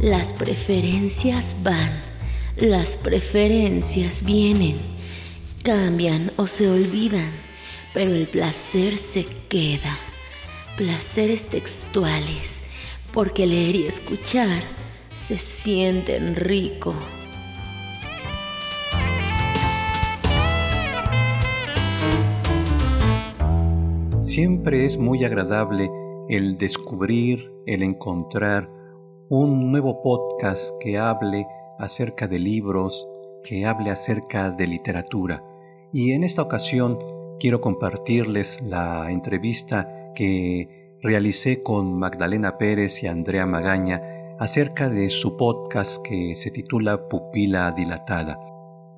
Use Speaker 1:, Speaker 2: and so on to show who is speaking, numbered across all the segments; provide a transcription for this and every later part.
Speaker 1: Las preferencias van, las preferencias vienen, cambian o se olvidan, pero el placer se queda. Placeres textuales, porque leer y escuchar se sienten rico.
Speaker 2: Siempre es muy agradable el descubrir, el encontrar un nuevo podcast que hable acerca de libros, que hable acerca de literatura. Y en esta ocasión quiero compartirles la entrevista que realicé con Magdalena Pérez y Andrea Magaña acerca de su podcast que se titula Pupila Dilatada.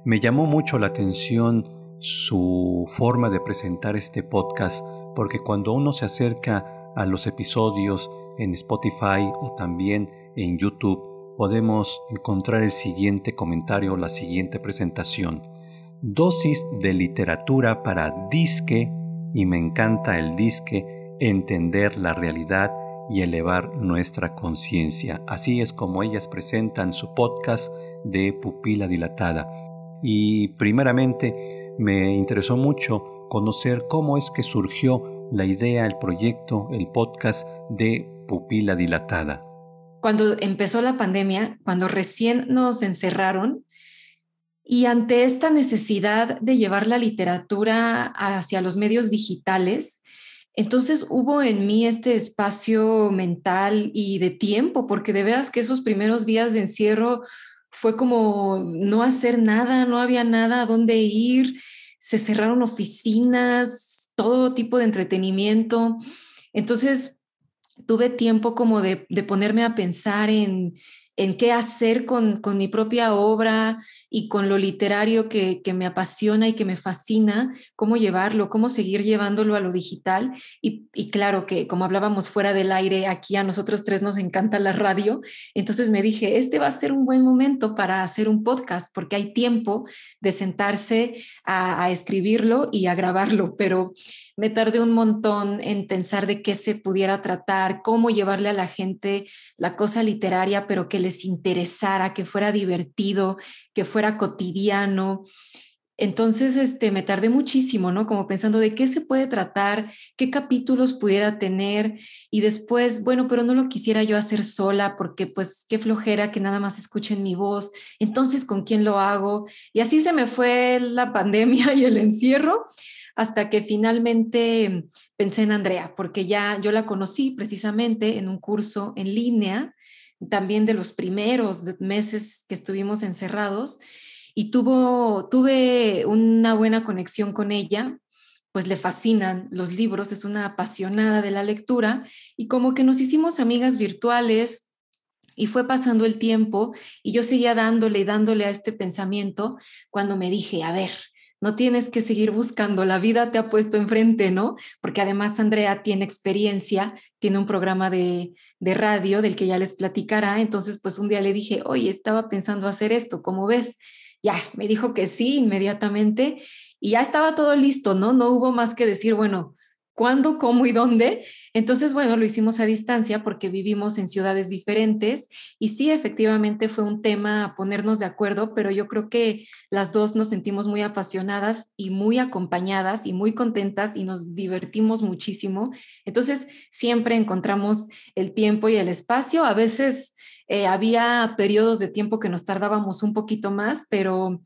Speaker 2: Me llamó mucho la atención su forma de presentar este podcast porque cuando uno se acerca a los episodios en Spotify o también en YouTube podemos encontrar el siguiente comentario, la siguiente presentación. Dosis de literatura para disque, y me encanta el disque, entender la realidad y elevar nuestra conciencia. Así es como ellas presentan su podcast de pupila dilatada. Y primeramente me interesó mucho conocer cómo es que surgió la idea, el proyecto, el podcast de pupila dilatada
Speaker 3: cuando empezó la pandemia, cuando recién nos encerraron, y ante esta necesidad de llevar la literatura hacia los medios digitales, entonces hubo en mí este espacio mental y de tiempo, porque de veras que esos primeros días de encierro fue como no hacer nada, no había nada a dónde ir, se cerraron oficinas, todo tipo de entretenimiento. Entonces, tuve tiempo como de, ponerme a pensar en, en qué hacer con, mi propia obra y con lo literario que, me apasiona y que me fascina, cómo llevarlo, cómo seguir llevándolo a lo digital. Y, y, claro que como hablábamos fuera del aire, aquí a nosotros tres nos encanta la radio, entonces me dije, este va a ser un buen momento para hacer un podcast porque hay tiempo de sentarse a, a escribirlo y a grabarlo, pero me tardé un montón en pensar de qué se pudiera tratar, cómo llevarle a la gente la cosa literaria, pero que les interesara, que fuera divertido, que fuera cotidiano. Entonces, este, me tardé muchísimo, ¿no? Como pensando de qué se puede tratar, qué capítulos pudiera tener y después, bueno, pero no lo quisiera yo hacer sola porque pues qué flojera que nada más escuchen mi voz. Entonces, ¿con quién lo hago? Y así se me fue la pandemia y el encierro hasta que finalmente pensé en Andrea, porque ya yo la conocí precisamente en un curso en línea, también de los primeros meses que estuvimos encerrados, y tuvo, tuve una buena conexión con ella, pues le fascinan los libros, es una apasionada de la lectura, y como que nos hicimos amigas virtuales, y fue pasando el tiempo y yo seguía dándole y dándole a este pensamiento cuando me dije, a ver, no tienes que seguir buscando, la vida te ha puesto enfrente, ¿no? Porque además Andrea tiene experiencia, tiene un programa de, radio del que ya les platicará, entonces pues un día le dije, oye, estaba pensando hacer esto, ¿cómo ves? Ya, me dijo que sí inmediatamente y ya estaba todo listo, ¿no? No hubo más que decir, bueno, cuándo, cómo y dónde. Entonces, bueno, lo hicimos a distancia porque vivimos en ciudades diferentes y sí, efectivamente fue un tema ponernos de acuerdo, pero yo creo que las dos nos sentimos muy apasionadas y muy acompañadas y muy contentas y nos divertimos muchísimo. Entonces, siempre encontramos el tiempo y el espacio. A veces eh, había periodos de tiempo que nos tardábamos un poquito más, pero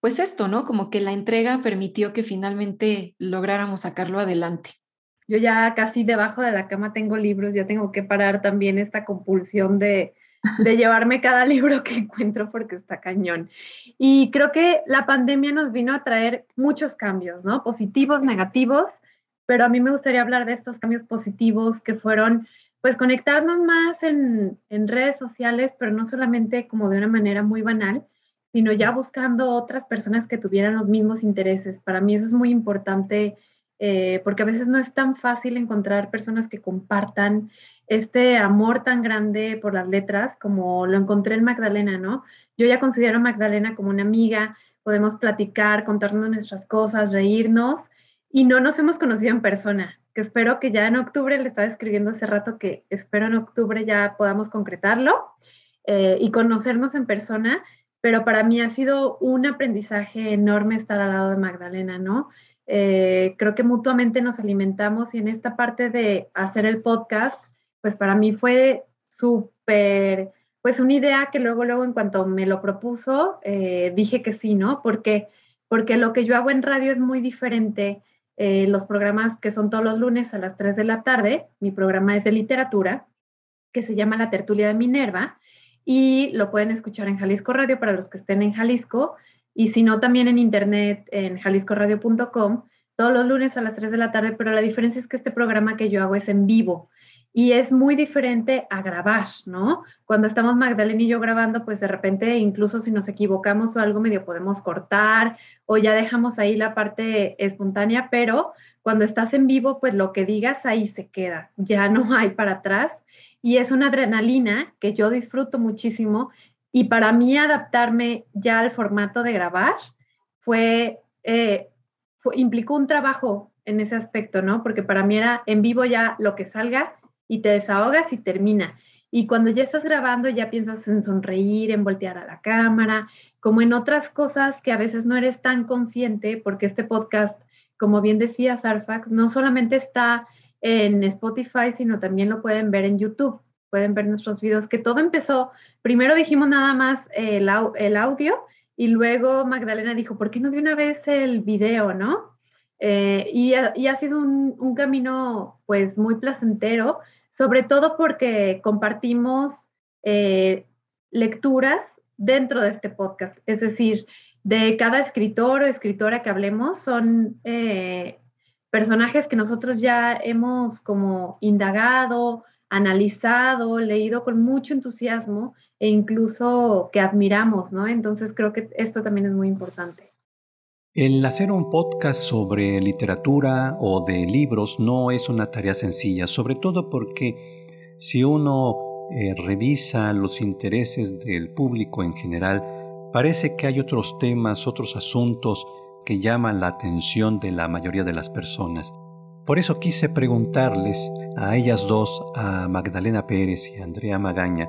Speaker 3: pues esto, ¿no? Como que la entrega permitió que finalmente lográramos sacarlo adelante.
Speaker 4: Yo ya casi debajo de la cama tengo libros, ya tengo que parar también esta compulsión de, de llevarme cada libro que encuentro porque está cañón. Y creo que la pandemia nos vino a traer muchos cambios, ¿no? Positivos, negativos, pero a mí me gustaría hablar de estos cambios positivos que fueron, pues, conectarnos más en, en redes sociales, pero no solamente como de una manera muy banal, sino ya buscando otras personas que tuvieran los mismos intereses. Para mí eso es muy importante eh, porque a veces no es tan fácil encontrar personas que compartan este amor tan grande por las letras como lo encontré en Magdalena, ¿no? Yo ya considero a Magdalena como una amiga, podemos platicar, contarnos nuestras cosas, reírnos y no nos hemos conocido en persona, que espero que ya en octubre, le estaba escribiendo hace rato que espero en octubre ya podamos concretarlo. eh, y conocernos en persona, pero para mí ha sido un aprendizaje enorme estar al lado de Magdalena, ¿no? Eh, creo que mutuamente nos alimentamos y en esta parte de hacer el podcast, pues para mí fue súper, pues una idea que luego, luego en cuanto me lo propuso, eh, dije que sí, ¿no? Porque, porque lo que yo hago en radio es muy diferente. Eh, los programas que son todos los lunes a las 3 de la tarde, mi programa es de literatura, que se llama La Tertulia de Minerva, y lo pueden escuchar en Jalisco Radio para los que estén en Jalisco, y si no, también en internet, en jaliscoradio.com, todos los lunes a las 3 de la tarde, pero la diferencia es que este programa que yo hago es en vivo y es muy diferente a grabar, ¿no? Cuando estamos Magdalena y yo grabando, pues de repente, incluso si nos equivocamos o algo medio podemos cortar o ya dejamos ahí la parte espontánea, pero cuando estás en vivo, pues lo que digas ahí se queda, ya no hay para atrás. Y es una adrenalina que yo disfruto muchísimo y para mí adaptarme ya al formato de grabar fue, eh, implicó un trabajo en ese aspecto, ¿no? Porque para mí era en vivo ya lo que salga y te desahogas y termina. Y cuando ya estás grabando ya piensas en sonreír, en voltear a la cámara, como en otras cosas que a veces no eres tan consciente, porque este podcast, como bien decía Sarfax, no solamente está en Spotify, sino también lo pueden ver en YouTube, pueden ver nuestros videos, que todo empezó, primero dijimos nada más el, el audio y luego Magdalena dijo, ¿por qué no de una vez el video, no? Eh, y, ha, sido un, un, camino pues muy placentero sobre todo porque compartimos eh, lecturas dentro de este podcast. Es decir, de cada escritor o escritora que hablemos son eh, personajes que nosotros ya hemos como indagado, analizado, leído con mucho entusiasmo e incluso que admiramos, ¿no? Entonces creo que esto también es muy importante.
Speaker 2: El hacer un podcast sobre literatura o de libros no es una tarea sencilla, sobre todo porque si uno eh, revisa los intereses del público en general, parece que hay otros temas, otros asuntos que llaman la atención de la mayoría de las personas. Por eso quise preguntarles a ellas dos, a Magdalena Pérez y a Andrea Magaña,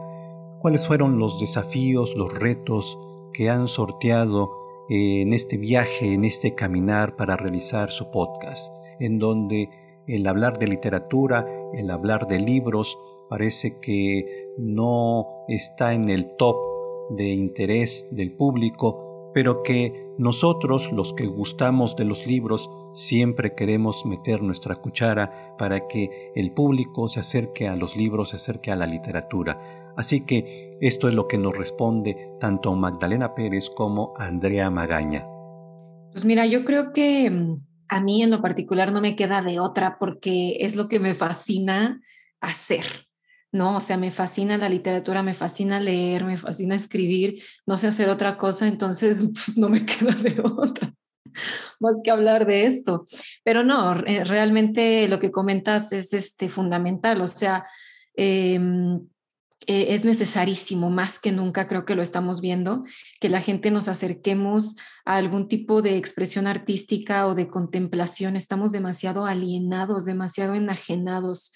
Speaker 2: cuáles fueron los desafíos, los retos que han sorteado en este viaje, en este caminar para realizar su podcast, en donde el hablar de literatura, el hablar de libros, parece que no está en el top de interés del público, pero que nosotros, los que gustamos de los libros, siempre queremos meter nuestra cuchara para que el público se acerque a los libros, se acerque a la literatura. Así que esto es lo que nos responde tanto Magdalena Pérez como Andrea Magaña.
Speaker 3: Pues mira, yo creo que mm, a mí en lo particular no me queda de otra porque es lo que me fascina hacer. ¿no? O sea, me fascina la literatura, me fascina leer, me fascina escribir, no sé hacer otra cosa, entonces no me queda de otra más que hablar de esto. Pero no, realmente lo que comentas es este, fundamental, o sea, eh, eh, es necesarísimo, más que nunca creo que lo estamos viendo, que la gente nos acerquemos a algún tipo de expresión artística o de contemplación. Estamos demasiado alienados, demasiado enajenados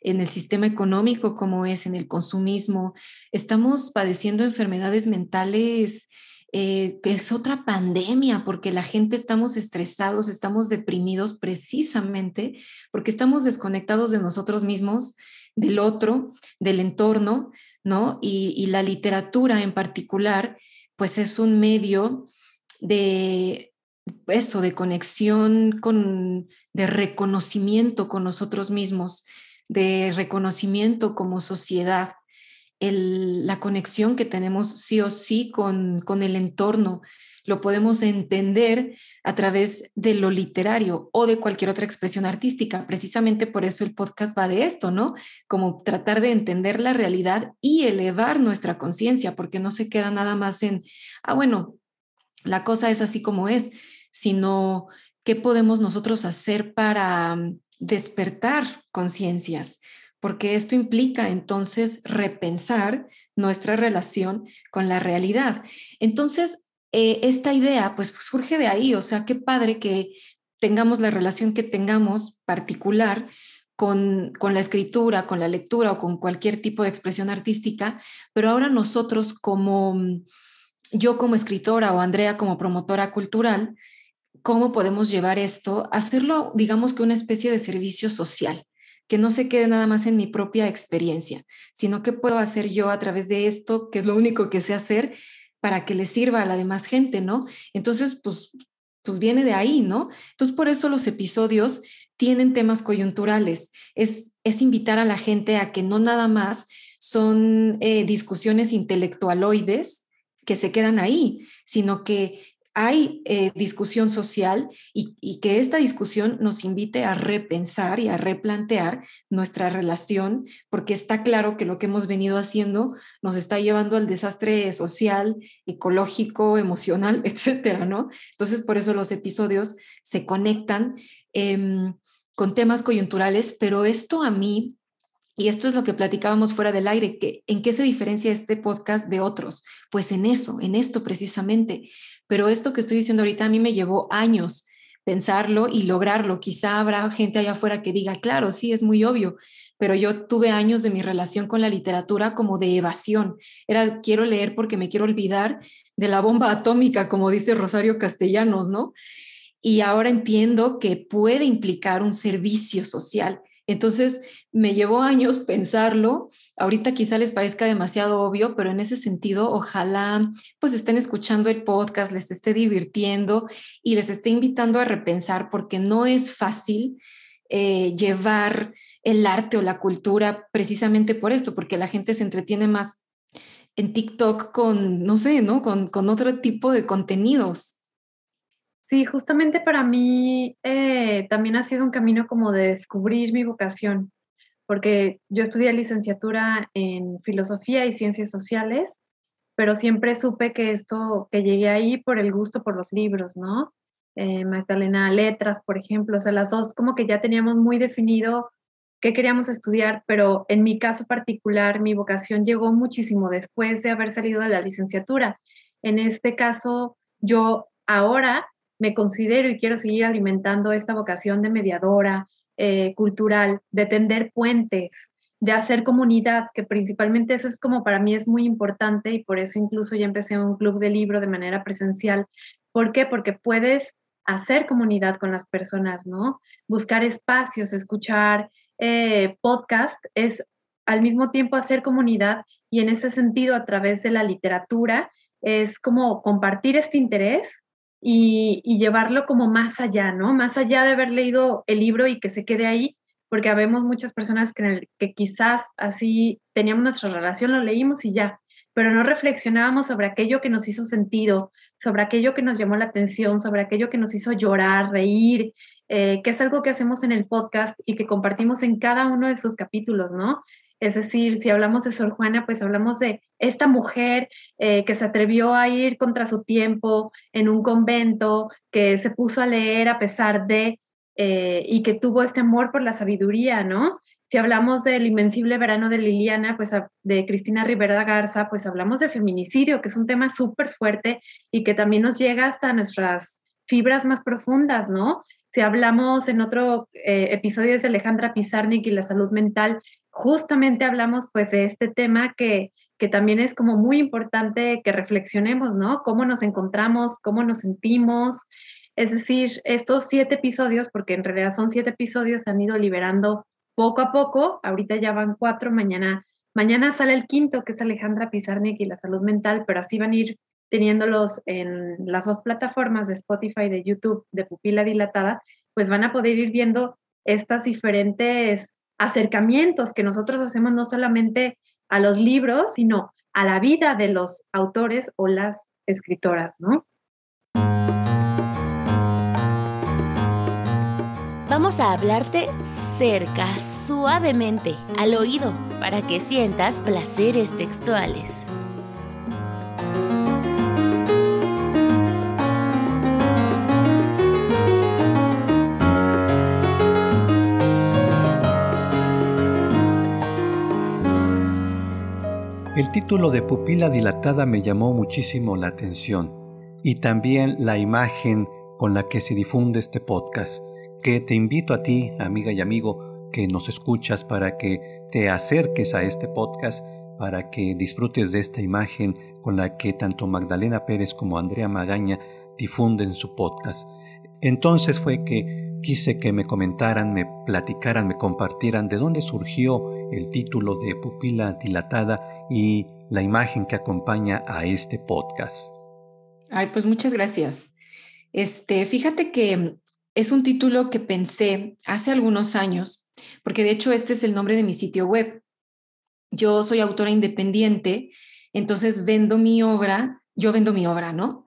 Speaker 3: en el sistema económico como es, en el consumismo. Estamos padeciendo enfermedades mentales eh, que es otra pandemia, porque la gente estamos estresados, estamos deprimidos precisamente porque estamos desconectados de nosotros mismos del otro, del entorno, ¿no? Y, la literatura en particular, pues es un medio de eso, de conexión con, de reconocimiento con nosotros mismos, de reconocimiento como sociedad, la conexión que tenemos sí o sí con, con el entorno, lo podemos entender a través de lo literario o de cualquier otra expresión artística. Precisamente por eso el podcast va de esto, ¿no? Como tratar de entender la realidad y elevar nuestra conciencia, porque no se queda nada más en, ah, bueno, la cosa es así como es, sino qué podemos nosotros hacer para despertar conciencias, porque esto implica entonces repensar nuestra relación con la realidad. Entonces, eh, esta idea pues surge de ahí, o sea, qué padre que tengamos la relación que tengamos particular, con, con, la escritura, con la lectura o con cualquier tipo de expresión artística, pero ahora nosotros como yo como escritora o Andrea como promotora cultural, ¿cómo podemos llevar esto? Hacerlo, digamos que una especie de servicio social, que no se quede nada más en mi propia experiencia, sino que puedo hacer yo a través de esto, que es lo único que sé hacer, para que le sirva a la demás gente, ¿no? Entonces, pues, pues viene de ahí, ¿no? Entonces, por eso los episodios tienen temas coyunturales. Es, es invitar a la gente a que no nada más son eh, discusiones intelectualoides que se quedan ahí, sino que hay eh, discusión social y, que esta discusión nos invite a repensar y a replantear nuestra relación, porque está claro que lo que hemos venido haciendo nos está llevando al desastre social, ecológico, emocional, etcétera, ¿no? Entonces, por eso los episodios se conectan em, con temas coyunturales, pero esto a mí y esto es lo que platicábamos fuera del aire, en qué se diferencia este podcast de otros. Pues en eso, en esto precisamente. Pero esto que estoy diciendo ahorita a mí me llevó años pensarlo y lograrlo. Quizá habrá gente allá afuera que diga, claro, sí, es muy obvio, pero yo tuve años de mi relación con la literatura como de evasión. Era, quiero leer porque me quiero olvidar de la bomba atómica, como dice Rosario Castellanos, ¿no? Y ahora entiendo que puede implicar un servicio social entonces, me llevó años pensarlo. Ahorita quizá les parezca demasiado obvio, pero en ese sentido, ojalá pues estén escuchando el podcast, les esté divirtiendo y les esté invitando a repensar porque no es fácil eh, llevar el arte o la cultura precisamente por esto, porque la gente se entretiene más en TikTok con, no sé, ¿no? Con, con otro tipo de contenidos.
Speaker 4: Sí, justamente para mí eh, también ha sido un camino como de descubrir mi vocación, porque yo estudié licenciatura en filosofía y ciencias sociales, pero siempre supe que esto, que llegué ahí por el gusto por los libros, ¿no? Eh, Magdalena Letras, por ejemplo, o sea, las dos como que ya teníamos muy definido qué queríamos estudiar, pero en mi caso particular, mi vocación llegó muchísimo después de haber salido de la licenciatura. En este caso, yo ahora me considero y quiero seguir alimentando esta vocación de mediadora eh, cultural, de tender puentes, de hacer comunidad, que principalmente eso es como para mí es muy importante y por eso incluso ya empecé un club de libro de manera presencial. ¿Por qué? Porque puedes hacer comunidad con las personas, ¿no? Buscar espacios, escuchar eh, podcast es al mismo tiempo hacer comunidad y en ese sentido a través de la literatura es como compartir este interés y, llevarlo como más allá, ¿no? Más allá de haber leído el libro y que se quede ahí, porque habemos muchas personas que, quizás así teníamos nuestra relación, lo leímos y ya, pero no reflexionábamos sobre aquello que nos hizo sentido, sobre aquello que nos llamó la atención, sobre aquello que nos hizo llorar, reír, eh, que es algo que hacemos en el podcast y que compartimos en cada uno de sus capítulos, ¿no? Es decir, si hablamos de Sor Juana, pues hablamos de esta mujer eh, que se atrevió a ir contra su tiempo en un convento, que se puso a leer a pesar de, eh, y que tuvo este amor por la sabiduría, ¿no? Si hablamos del invencible verano de Liliana, pues de Cristina Rivera Garza, pues hablamos de feminicidio, que es un tema súper fuerte y que también nos llega hasta nuestras fibras más profundas, ¿no? Si hablamos en otro eh, episodio de Alejandra Pizarnik y la salud mental, justamente hablamos pues de este tema que, que también es como muy importante que reflexionemos, ¿no? Cómo nos encontramos, cómo nos sentimos. Es decir, estos siete episodios, porque en realidad son siete episodios, se han ido liberando poco a poco. Ahorita ya van cuatro, mañana, mañana sale el quinto, que es Alejandra Pizarnik y la salud mental, pero así van a ir teniéndolos en las dos plataformas de Spotify, de YouTube, de pupila dilatada, pues van a poder ir viendo estas diferentes acercamientos que nosotros hacemos no solamente a los libros, sino a la vida de los autores o las escritoras, ¿no?
Speaker 1: Vamos a hablarte cerca, suavemente, al oído, para que sientas placeres textuales.
Speaker 2: El título de Pupila Dilatada me llamó muchísimo la atención y también la imagen con la que se difunde este podcast, que te invito a ti, amiga y amigo, que nos escuchas, para que te acerques a este podcast, para que disfrutes de esta imagen con la que tanto Magdalena Pérez como Andrea Magaña difunden su podcast. Entonces fue que quise que me comentaran, me platicaran, me compartieran de dónde surgió el título de Pupila Dilatada y la imagen que acompaña a este podcast.
Speaker 3: Ay, pues muchas gracias. Este, fíjate que es un título que pensé hace algunos años, porque de hecho este es el nombre de mi sitio web. Yo soy autora independiente, entonces vendo mi obra, yo vendo mi obra, ¿no?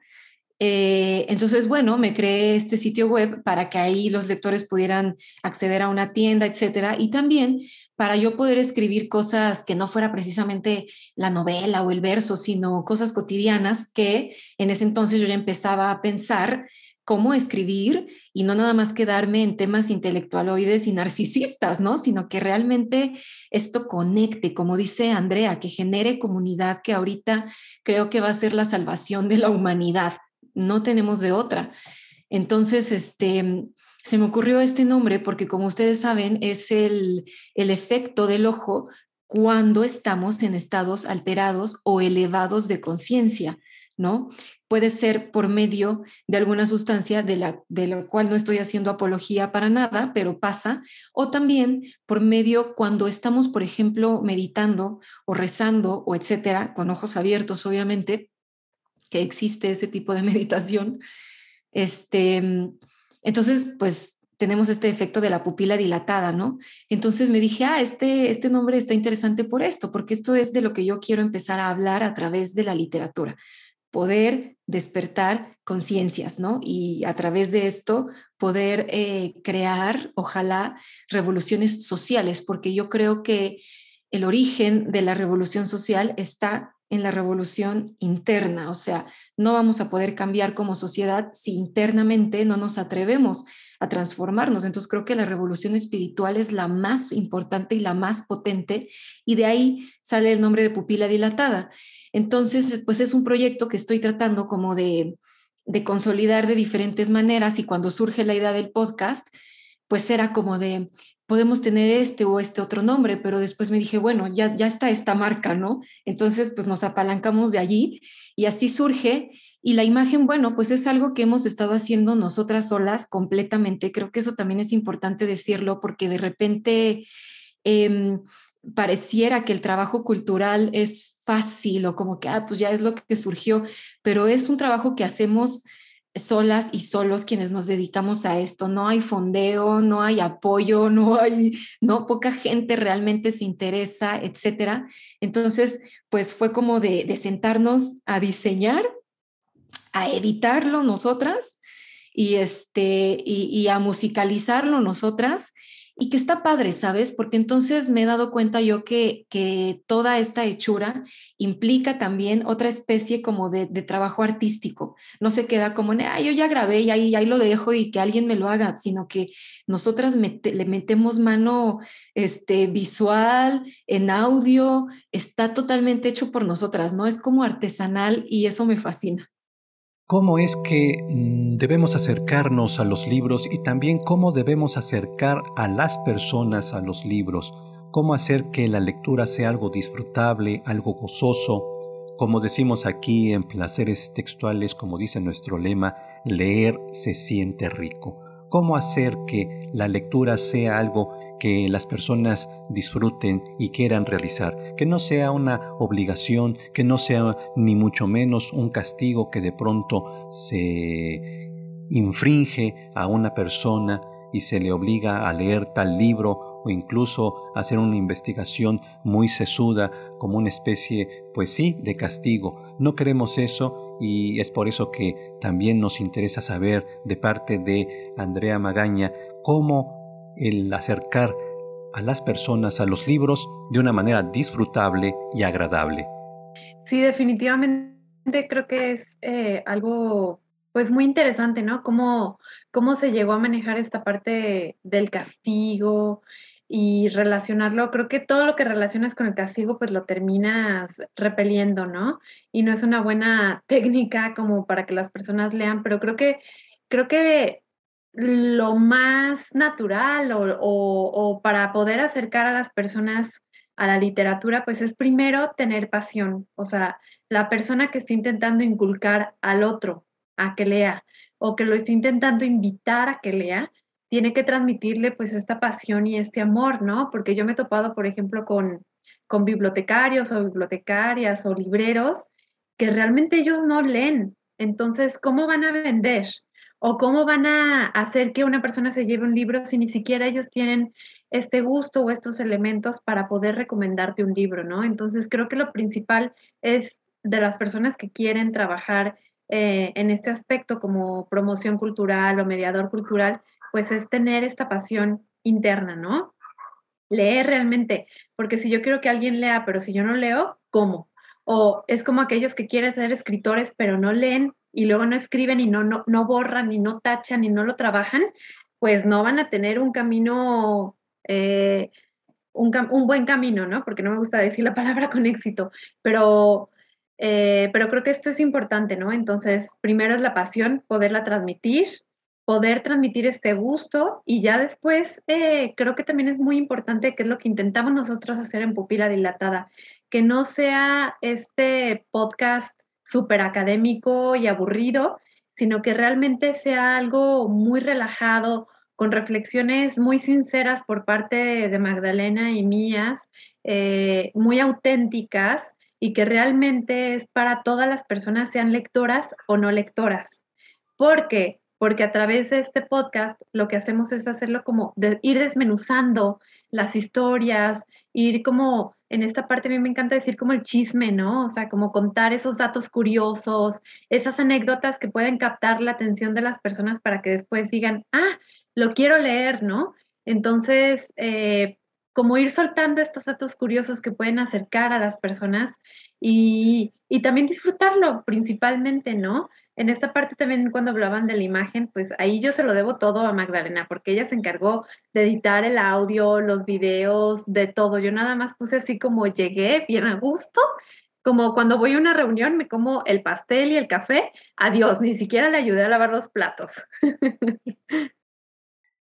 Speaker 3: Eh, entonces, bueno, me creé este sitio web para que ahí los lectores pudieran acceder a una tienda, etcétera, y también para yo poder escribir cosas que no fuera precisamente la novela o el verso, sino cosas cotidianas que en ese entonces yo ya empezaba a pensar cómo escribir y no nada más quedarme en temas intelectualoides y narcisistas, ¿no? Sino que realmente esto conecte, como dice Andrea, que genere comunidad, que ahorita creo que va a ser la salvación de la humanidad. No tenemos de otra. Entonces, este, se me ocurrió este nombre porque, como ustedes saben, es el, el efecto del ojo cuando estamos en estados alterados o elevados de conciencia, ¿no? puede ser por medio de alguna sustancia de la, de la cual no estoy haciendo apología para nada, pero pasa, o también por medio cuando estamos, por ejemplo, meditando o rezando o etcétera, con ojos abiertos, obviamente, que existe ese tipo de meditación. Este, entonces, pues tenemos este efecto de la pupila dilatada, ¿no? Entonces me dije, ah, este, este nombre está interesante por esto, porque esto es de lo que yo quiero empezar a hablar a través de la literatura poder despertar conciencias, ¿no? Y a través de esto poder eh, crear, ojalá, revoluciones sociales, porque yo creo que el origen de la revolución social está en la revolución interna, o sea, no vamos a poder cambiar como sociedad si internamente no nos atrevemos a transformarnos. Entonces creo que la revolución espiritual es la más importante y la más potente y de ahí sale el nombre de pupila dilatada. Entonces, pues es un proyecto que estoy tratando como de, consolidar de diferentes maneras y cuando surge la idea del podcast, pues era como de, podemos tener este o este otro nombre, pero después me dije, bueno, ya, ya está esta marca, ¿no? Entonces, pues nos apalancamos de allí y así surge. Y la imagen, bueno, pues es algo que hemos estado haciendo nosotras solas completamente. Creo que eso también es importante decirlo porque de repente em, pareciera que el trabajo cultural es fácil o como que, ah, pues ya es lo que surgió, pero es un trabajo que hacemos solas y solos quienes nos dedicamos a esto. No hay fondeo, no hay apoyo, no hay, no, poca gente realmente se interesa, etcétera. Entonces, pues fue como de, de sentarnos a diseñar, a editarlo nosotras y, este, y, y a musicalizarlo nosotras y que está padre, ¿sabes? Porque entonces me he dado cuenta yo que, que toda esta hechura implica también otra especie como de, trabajo artístico. No se queda como, ah, yo ya grabé y ahí, ahí lo dejo y que alguien me lo haga, sino que nosotras le metemos mano este, visual, en audio, está totalmente hecho por nosotras, ¿no? Es como artesanal y eso me fascina
Speaker 2: cómo es que mm, debemos acercarnos a los libros y también cómo debemos acercar a las personas a los libros, cómo hacer que la lectura sea algo disfrutable, algo gozoso. Como decimos aquí en Placeres Textuales, como dice nuestro lema, leer se siente rico. Cómo hacer que la lectura sea algo que las personas disfruten y quieran realizar, que no sea una obligación, que no sea ni mucho menos un castigo que de pronto se infringe a una persona y se le obliga a leer tal libro o incluso hacer una investigación muy sesuda como una especie, pues sí, de castigo. No queremos eso y es por eso que también nos interesa saber de parte de Andrea Magaña cómo el acercar a las personas a los libros de una manera disfrutable y agradable.
Speaker 4: Sí, definitivamente creo que es eh, algo pues muy interesante, ¿no? Cómo, cómo se llegó a manejar esta parte del castigo y relacionarlo. Creo que todo lo que relacionas con el castigo pues lo terminas repeliendo, ¿no? Y no es una buena técnica como para que las personas lean, pero creo que creo que lo más natural o, para poder acercar a las personas a la literatura, pues es primero tener pasión, o sea, la persona que está intentando inculcar al otro a que lea o que lo está intentando invitar a que lea, tiene que transmitirle pues esta pasión y este amor, ¿no? Porque yo me he topado, por ejemplo, con, con bibliotecarios o bibliotecarias o libreros que realmente ellos no leen. Entonces, ¿cómo van a vender? ¿O cómo van a hacer que una persona se lleve un libro si ni siquiera ellos tienen este gusto o estos elementos para poder recomendarte un libro, ¿no? Entonces, creo que lo principal es de las personas que quieren trabajar eh, en este aspecto como promoción cultural o mediador cultural, pues es tener esta pasión interna, ¿no? Leer realmente, porque si yo quiero que alguien lea, pero si yo no leo, ¿cómo? O es como aquellos que quieren ser escritores, pero no leen y luego no escriben y no, no, no borran y no tachan y no lo trabajan, pues no van a tener un camino, eh, un, un, buen camino, ¿no? Porque no me gusta decir la palabra con éxito, pero eh, pero creo que esto es importante, ¿no? Entonces, primero es la pasión, poderla transmitir, poder transmitir este gusto y ya después eh, creo que también es muy importante, que es lo que intentamos nosotros hacer en Pupila Dilatada, que no sea este podcast súper académico y aburrido, sino que realmente sea algo muy relajado, con reflexiones muy sinceras por parte de Magdalena y mías, eh, muy auténticas y que realmente es para todas las personas, sean lectoras o no lectoras. ¿Por qué? Porque a través de este podcast lo que hacemos es hacerlo como ir desmenuzando las historias, ir como en esta parte a mí me encanta decir como el chisme, ¿no? O sea, como contar esos datos curiosos, esas anécdotas que pueden captar la atención de las personas para que después digan, ah, lo quiero leer, ¿no? Entonces, eh, como ir soltando estos datos curiosos que pueden acercar a las personas y, también disfrutarlo principalmente, ¿no? En esta parte también cuando hablaban de la imagen, pues ahí yo se lo debo todo a Magdalena, porque ella se encargó de editar el audio, los videos, de todo. Yo nada más puse así como llegué bien a gusto, como cuando voy a una reunión me como el pastel y el café, adiós, ni siquiera le ayudé a lavar los platos.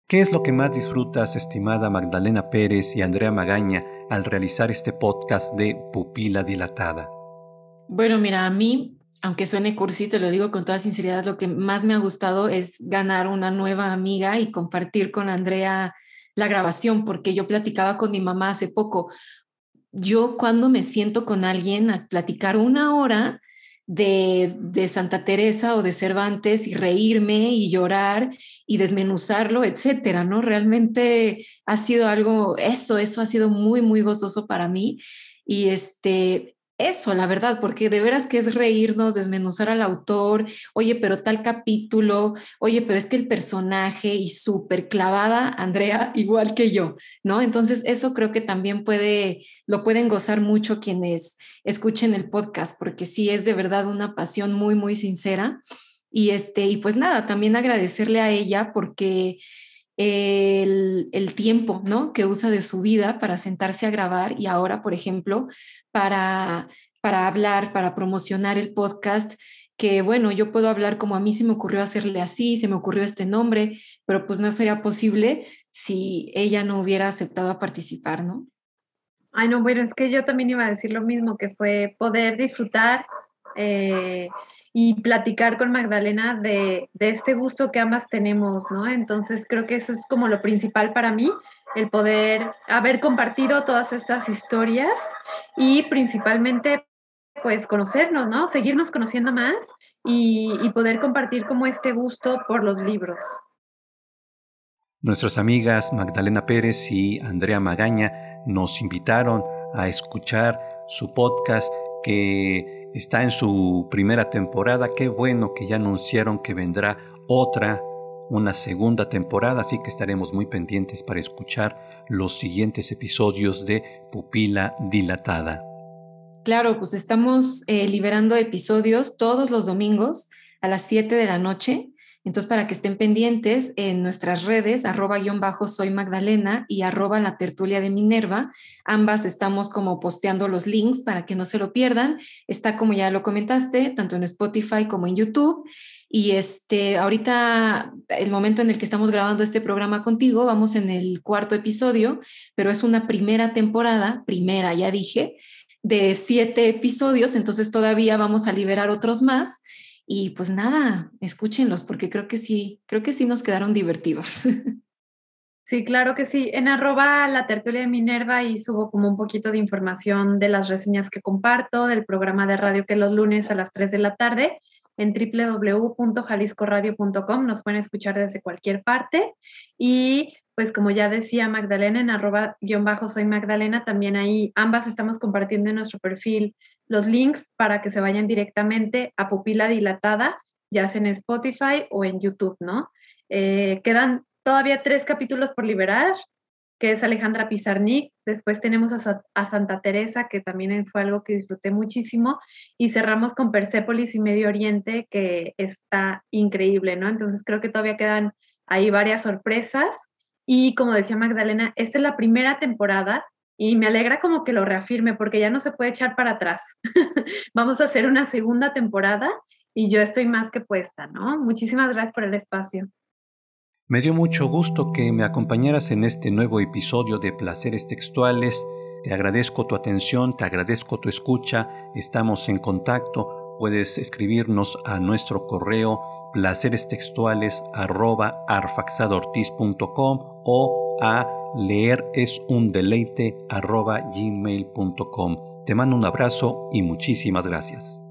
Speaker 2: ¿Qué es lo que más disfrutas, estimada Magdalena Pérez y Andrea Magaña, al realizar este podcast de Pupila Dilatada?
Speaker 3: Bueno, mira, a mí, aunque suene cursi, te lo digo con toda sinceridad, lo que más me ha gustado es ganar una nueva amiga y compartir con Andrea la grabación, porque yo platicaba con mi mamá hace poco. Yo cuando me siento con alguien a platicar una hora, de, Santa Teresa o de Cervantes y reírme y llorar y desmenuzarlo, etcétera, ¿no? Realmente ha sido algo, eso, eso ha sido muy, muy gozoso para mí. Y este, eso, la verdad, porque de veras que es reírnos, desmenuzar al autor, oye, pero tal capítulo, oye, pero es que el personaje y súper clavada, Andrea, igual que yo, ¿no? Entonces, eso creo que también puede, lo pueden gozar mucho quienes escuchen el podcast, porque sí es de verdad una pasión muy, muy sincera. Y este, y pues nada, también agradecerle a ella porque el, tiempo, ¿no? Que usa de su vida para sentarse a grabar y ahora, por ejemplo, para, para hablar, para promocionar el podcast, que bueno, yo puedo hablar como a mí se me ocurrió hacerle así, se me ocurrió este nombre, pero pues no sería posible si ella no hubiera aceptado participar, ¿no?
Speaker 4: Ay, no, bueno, es que yo también iba a decir lo mismo, que fue poder disfrutar eh, y platicar con Magdalena de, este gusto que ambas tenemos, ¿no? Entonces creo que eso es como lo principal para mí, el poder haber compartido todas estas historias y principalmente pues conocernos, ¿no? Seguirnos conociendo más y, y poder compartir como este gusto por los libros.
Speaker 2: Nuestras amigas Magdalena Pérez y Andrea Magaña nos invitaron a escuchar su podcast que está en su primera temporada. Qué bueno que ya anunciaron que vendrá otra, una segunda temporada, así que estaremos muy pendientes para escuchar los siguientes episodios de Pupila Dilatada.
Speaker 3: Claro, pues estamos eh, liberando episodios todos los domingos a las 7 de la noche. Entonces, para que estén pendientes en nuestras redes, arroba guion bajo soy Magdalena y arroba la tertulia de Minerva, ambas estamos como posteando los links para que no se lo pierdan. Está, como ya lo comentaste, tanto en Spotify como en YouTube. Y este, ahorita, el momento en el que estamos grabando este programa contigo, vamos en el cuarto episodio, pero es una primera temporada, primera, ya dije, de siete episodios, entonces todavía vamos a liberar otros más. Y pues nada, escúchenlos porque creo que sí, creo que sí nos quedaron divertidos.
Speaker 4: Sí, claro que sí. En arroba la tertulia de Minerva y subo como un poquito de información de las reseñas que comparto, del programa de radio que los lunes a las 3 de la tarde en www.jaliscoradio.com nos pueden escuchar desde cualquier parte y pues como ya decía Magdalena en arroba guion bajo soy Magdalena, también ahí ambas estamos compartiendo en nuestro perfil los links para que se vayan directamente a Pupila Dilatada, ya sea en Spotify o en YouTube, ¿no? Eh, quedan todavía tres capítulos por liberar, que es Alejandra Pizarnik. Después tenemos a, Santa Teresa, que también fue algo que disfruté muchísimo. Y cerramos con Persépolis y Medio Oriente, que está increíble, ¿no? Entonces creo que todavía quedan ahí varias sorpresas. Y como decía Magdalena, esta es la primera temporada y me alegra como que lo reafirme porque ya no se puede echar para atrás. Vamos a hacer una segunda temporada y yo estoy más que puesta, ¿no? Muchísimas gracias por el espacio.
Speaker 2: Me dio mucho gusto que me acompañaras en este nuevo episodio de Placeres Textuales. Te agradezco tu atención, te agradezco tu escucha, estamos en contacto, puedes escribirnos a nuestro correo placeresTextuales@arfaxadortiz.com o a leeresundeleite@gmail.com. Te mando un abrazo y muchísimas gracias.